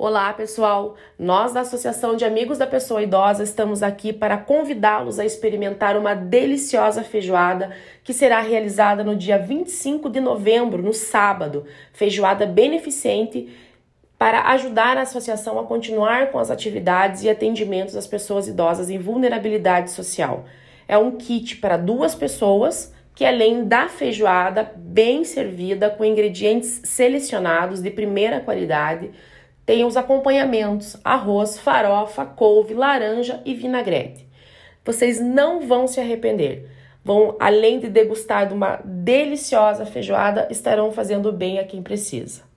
Olá, pessoal! Nós da Associação de Amigos da Pessoa Idosa estamos aqui para convidá-los a experimentar uma deliciosa feijoada que será realizada no dia 25 de novembro, no sábado. Feijoada beneficente para ajudar a associação a continuar com as atividades e atendimentos às pessoas idosas em vulnerabilidade social. É um kit para duas pessoas que além da feijoada bem servida com ingredientes selecionados de primeira qualidade, tem os acompanhamentos: arroz, farofa, couve, laranja e vinagrete. Vocês não vão se arrepender. Vão, além de degustar de uma deliciosa feijoada, estarão fazendo bem a quem precisa.